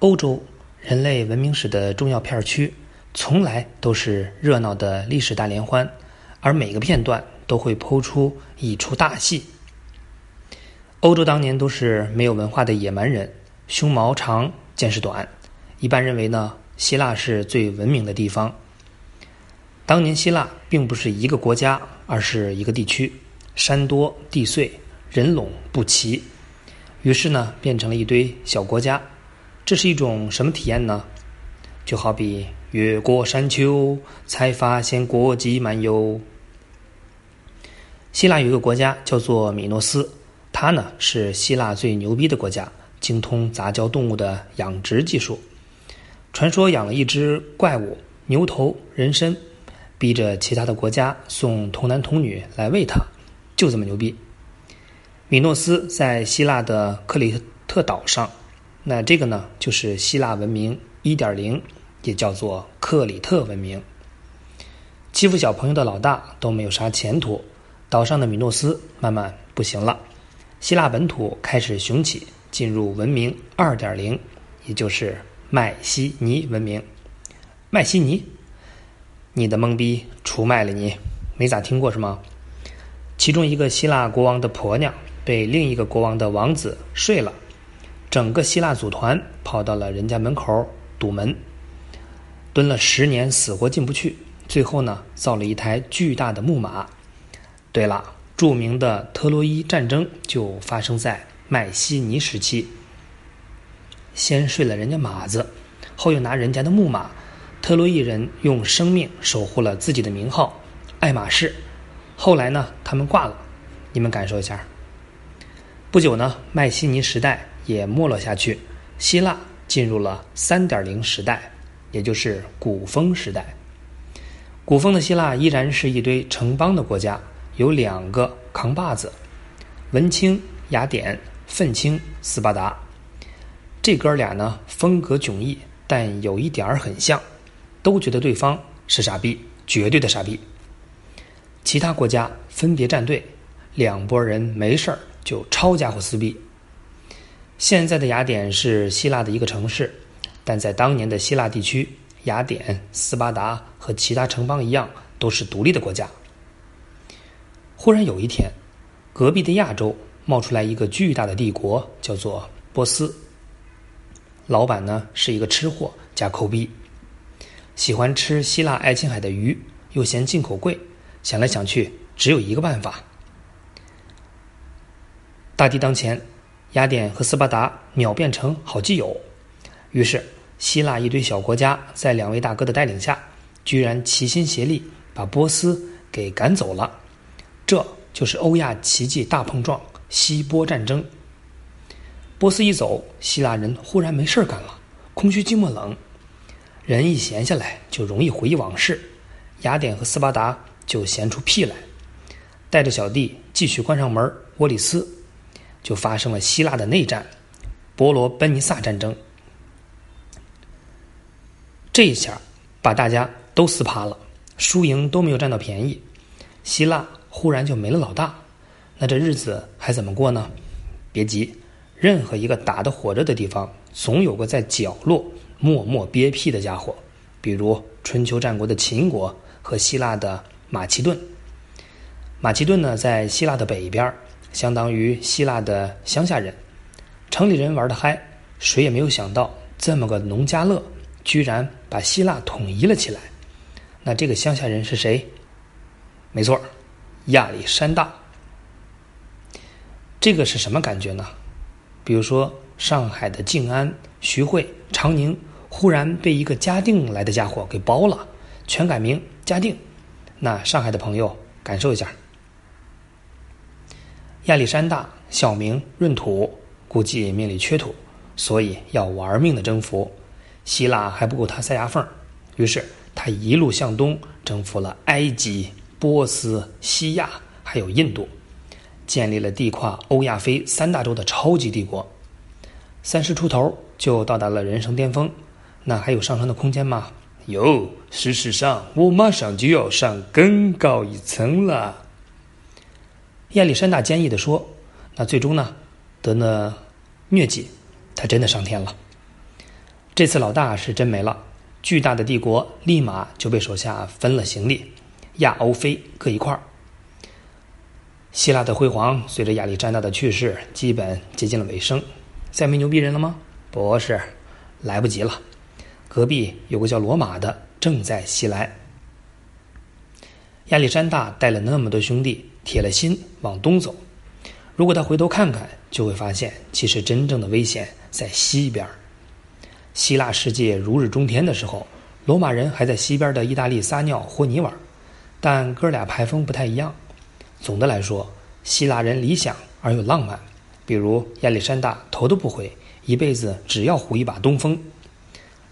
欧洲人类文明史的重要片区，从来都是热闹的历史大联欢，而每个片段都会剖出一出大戏。欧洲当年都是没有文化的野蛮人，胸毛长，见识短。一般认为呢，希腊是最文明的地方。当年希腊并不是一个国家，而是一个地区，山多地碎，人拢不齐，于是呢，变成了一堆小国家。这是一种什么体验呢？就好比越过山丘，才发现国际漫游。希腊有一个国家叫做米诺斯，它呢是希腊最牛逼的国家，精通杂交动物的养殖技术。传说养了一只怪物牛头人身，逼着其他的国家送童男童女来喂它，就这么牛逼。米诺斯在希腊的克里特岛上。那这个呢，就是希腊文明一点零，也叫做克里特文明。欺负小朋友的老大都没有啥前途，岛上的米诺斯慢慢不行了。希腊本土开始雄起，进入文明二点零，也就是麦西尼文明。麦西尼，你的懵逼出卖了你，没咋听过是吗？其中一个希腊国王的婆娘被另一个国王的王子睡了。整个希腊组团跑到了人家门口堵门，蹲了十年，死活进不去。最后呢，造了一台巨大的木马。对了，著名的特洛伊战争就发生在迈锡尼时期。先睡了人家马子，后又拿人家的木马。特洛伊人用生命守护了自己的名号——爱马仕。后来呢，他们挂了。你们感受一下。不久呢，迈锡尼时代。也没落下去，希腊进入了三点零时代，也就是古风时代。古风的希腊依然是一堆城邦的国家，有两个扛把子：文青雅典，愤青斯巴达。这哥俩呢，风格迥异，但有一点儿很像，都觉得对方是傻逼，绝对的傻逼。其他国家分别站队，两拨人没事儿就抄家伙撕逼。现在的雅典是希腊的一个城市，但在当年的希腊地区，雅典、斯巴达和其他城邦一样，都是独立的国家。忽然有一天，隔壁的亚洲冒出来一个巨大的帝国，叫做波斯。老板呢是一个吃货加抠逼，喜欢吃希腊爱琴海的鱼，又嫌进口贵，想来想去，只有一个办法。大敌当前。雅典和斯巴达秒变成好基友，于是希腊一堆小国家在两位大哥的带领下，居然齐心协力把波斯给赶走了。这就是欧亚奇迹大碰撞——希波战争。波斯一走，希腊人忽然没事儿干了，空虚寂寞冷，人一闲下来就容易回忆往事。雅典和斯巴达就闲出屁来，带着小弟继续关上门，窝里斯。就发生了希腊的内战，伯罗奔尼撒战争。这一下把大家都撕趴了，输赢都没有占到便宜。希腊忽然就没了老大，那这日子还怎么过呢？别急，任何一个打得火热的地方，总有个在角落默默憋屁的家伙。比如春秋战国的秦国和希腊的马其顿。马其顿呢，在希腊的北边相当于希腊的乡下人，城里人玩的嗨，谁也没有想到这么个农家乐居然把希腊统一了起来。那这个乡下人是谁？没错，亚历山大。这个是什么感觉呢？比如说上海的静安、徐汇、长宁，忽然被一个嘉定来的家伙给包了，全改名嘉定。那上海的朋友感受一下。亚历山大小名闰土，估计命里缺土，所以要玩命的征服希腊还不够他塞牙缝于是他一路向东征服了埃及、波斯、西亚，还有印度，建立了地跨欧亚非三大洲的超级帝国。三十出头就到达了人生巅峰，那还有上升的空间吗？有，事实上我马上就要上更高一层了。亚历山大坚毅地说：“那最终呢，得了疟疾，他真的上天了。这次老大是真没了，巨大的帝国立马就被手下分了行李，亚欧非各一块儿。希腊的辉煌随着亚历山大的去世，基本接近了尾声。再没牛逼人了吗？不是，来不及了。隔壁有个叫罗马的正在袭来。亚历山大带了那么多兄弟，铁了心往东走。如果他回头看看，就会发现，其实真正的危险在西边。希腊世界如日中天的时候，罗马人还在西边的意大利撒尿和泥玩。但哥俩排风不太一样。总的来说，希腊人理想而又浪漫，比如亚历山大头都不回，一辈子只要胡一把东风；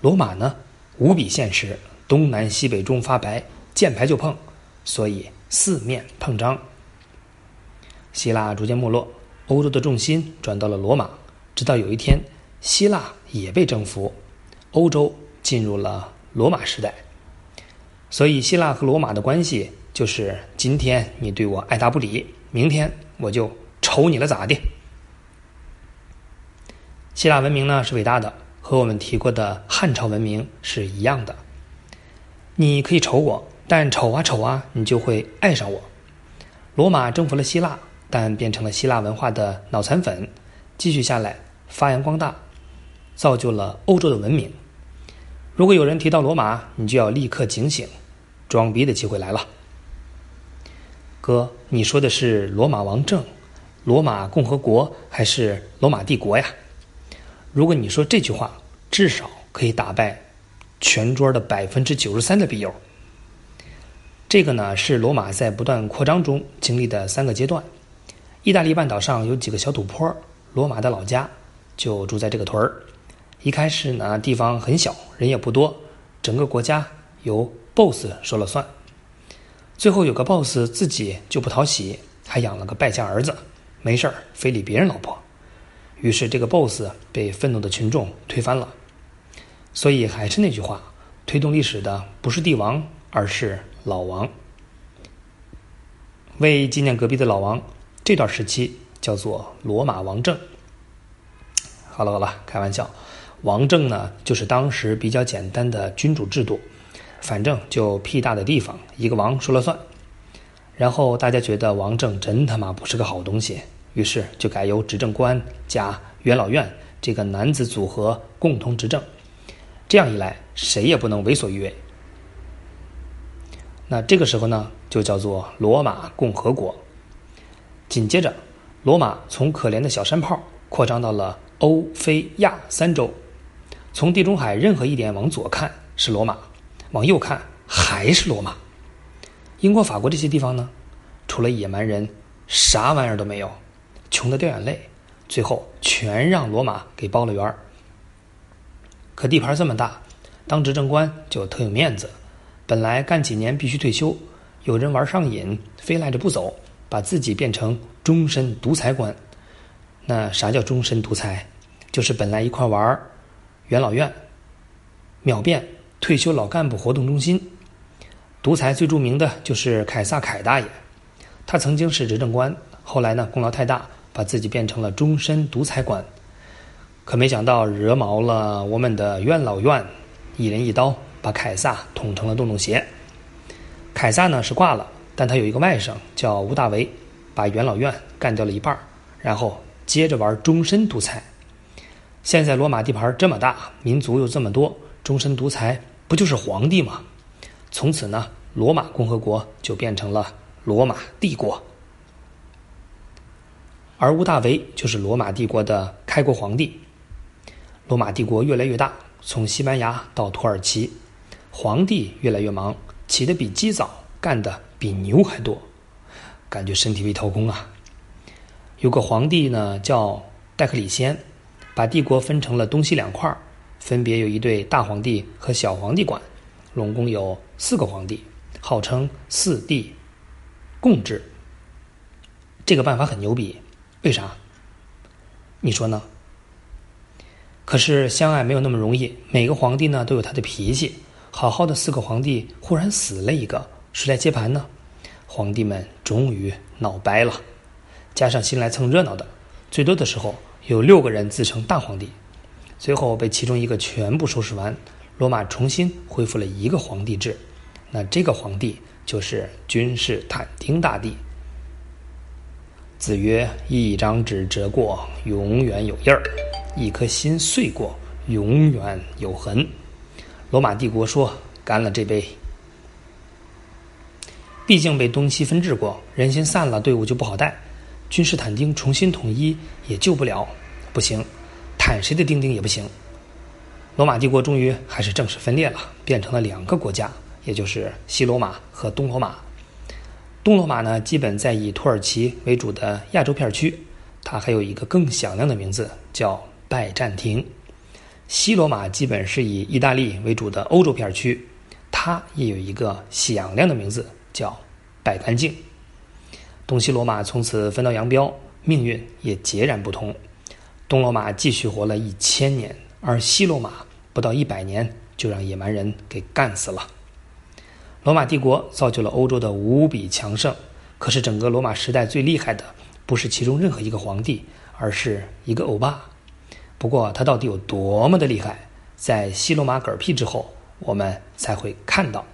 罗马呢，无比现实，东南西北中发白，见牌就碰，所以四面碰张。希腊逐渐没落，欧洲的重心转到了罗马，直到有一天，希腊也被征服，欧洲进入了罗马时代。所以，希腊和罗马的关系。就是今天你对我爱答不理，明天我就瞅你了咋的？希腊文明呢是伟大的，和我们提过的汉朝文明是一样的。你可以瞅我，但瞅啊瞅啊，你就会爱上我。罗马征服了希腊，但变成了希腊文化的脑残粉，继续下来发扬光大，造就了欧洲的文明。如果有人提到罗马，你就要立刻警醒，装逼的机会来了。哥，你说的是罗马王政、罗马共和国还是罗马帝国呀？如果你说这句话，至少可以打败全桌的百分之九十三的笔友。这个呢，是罗马在不断扩张中经历的三个阶段。意大利半岛上有几个小土坡，罗马的老家就住在这个屯儿。一开始呢，地方很小，人也不多，整个国家由 BOSS 说了算。最后有个 boss 自己就不讨喜，还养了个败家儿子，没事儿非礼别人老婆，于是这个 boss 被愤怒的群众推翻了。所以还是那句话，推动历史的不是帝王，而是老王。为纪念隔壁的老王，这段时期叫做罗马王政。好了好了，开玩笑，王政呢就是当时比较简单的君主制度。反正就屁大的地方，一个王说了算。然后大家觉得王政真他妈不是个好东西，于是就改由执政官加元老院这个男子组合共同执政。这样一来，谁也不能为所欲为。那这个时候呢，就叫做罗马共和国。紧接着，罗马从可怜的小山炮扩张到了欧、非、亚三洲。从地中海任何一点往左看是罗马。往右看还是罗马，英国、法国这些地方呢，除了野蛮人，啥玩意儿都没有，穷得掉眼泪，最后全让罗马给包了圆儿。可地盘这么大，当执政官就特有面子，本来干几年必须退休，有人玩上瘾，非赖着不走，把自己变成终身独裁官。那啥叫终身独裁？就是本来一块玩元老院，秒变。退休老干部活动中心，独裁最著名的就是凯撒凯大爷，他曾经是执政官，后来呢功劳太大，把自己变成了终身独裁官，可没想到惹毛了我们的元老院，一人一刀把凯撒捅成了洞洞鞋。凯撒呢是挂了，但他有一个外甥叫吴大维，把元老院干掉了一半，然后接着玩终身独裁。现在罗马地盘这么大，民族又这么多。终身独裁不就是皇帝吗？从此呢，罗马共和国就变成了罗马帝国，而屋大维就是罗马帝国的开国皇帝。罗马帝国越来越大，从西班牙到土耳其，皇帝越来越忙，起得比鸡早，干的比牛还多，感觉身体被掏空啊。有个皇帝呢叫戴克里先，把帝国分成了东西两块。分别有一对大皇帝和小皇帝管，拢共有四个皇帝，号称四帝共治。这个办法很牛逼，为啥？你说呢？可是相爱没有那么容易，每个皇帝呢都有他的脾气。好好的四个皇帝忽然死了一个，谁来接盘呢？皇帝们终于闹掰了，加上新来蹭热闹的，最多的时候有六个人自称大皇帝。最后被其中一个全部收拾完，罗马重新恢复了一个皇帝制。那这个皇帝就是君士坦丁大帝。子曰：“一张纸折过，永远有印儿；一颗心碎过，永远有痕。”罗马帝国说：“干了这杯。”毕竟被东西分治过，人心散了，队伍就不好带。君士坦丁重新统一也救不了，不行，坦谁的丁丁也不行。罗马帝国终于还是正式分裂了，变成了两个国家，也就是西罗马和东罗马。东罗马呢，基本在以土耳其为主的亚洲片区，它还有一个更响亮的名字叫拜占庭。西罗马基本是以意大利为主的欧洲片区，它也有一个响亮的名字叫拜干净。东西罗马从此分道扬镳，命运也截然不同。东罗马继续活了一千年，而西罗马不到一百年就让野蛮人给干死了。罗马帝国造就了欧洲的无比强盛，可是整个罗马时代最厉害的不是其中任何一个皇帝，而是一个欧巴。不过他到底有多么的厉害，在西罗马嗝屁之后，我们才会看到。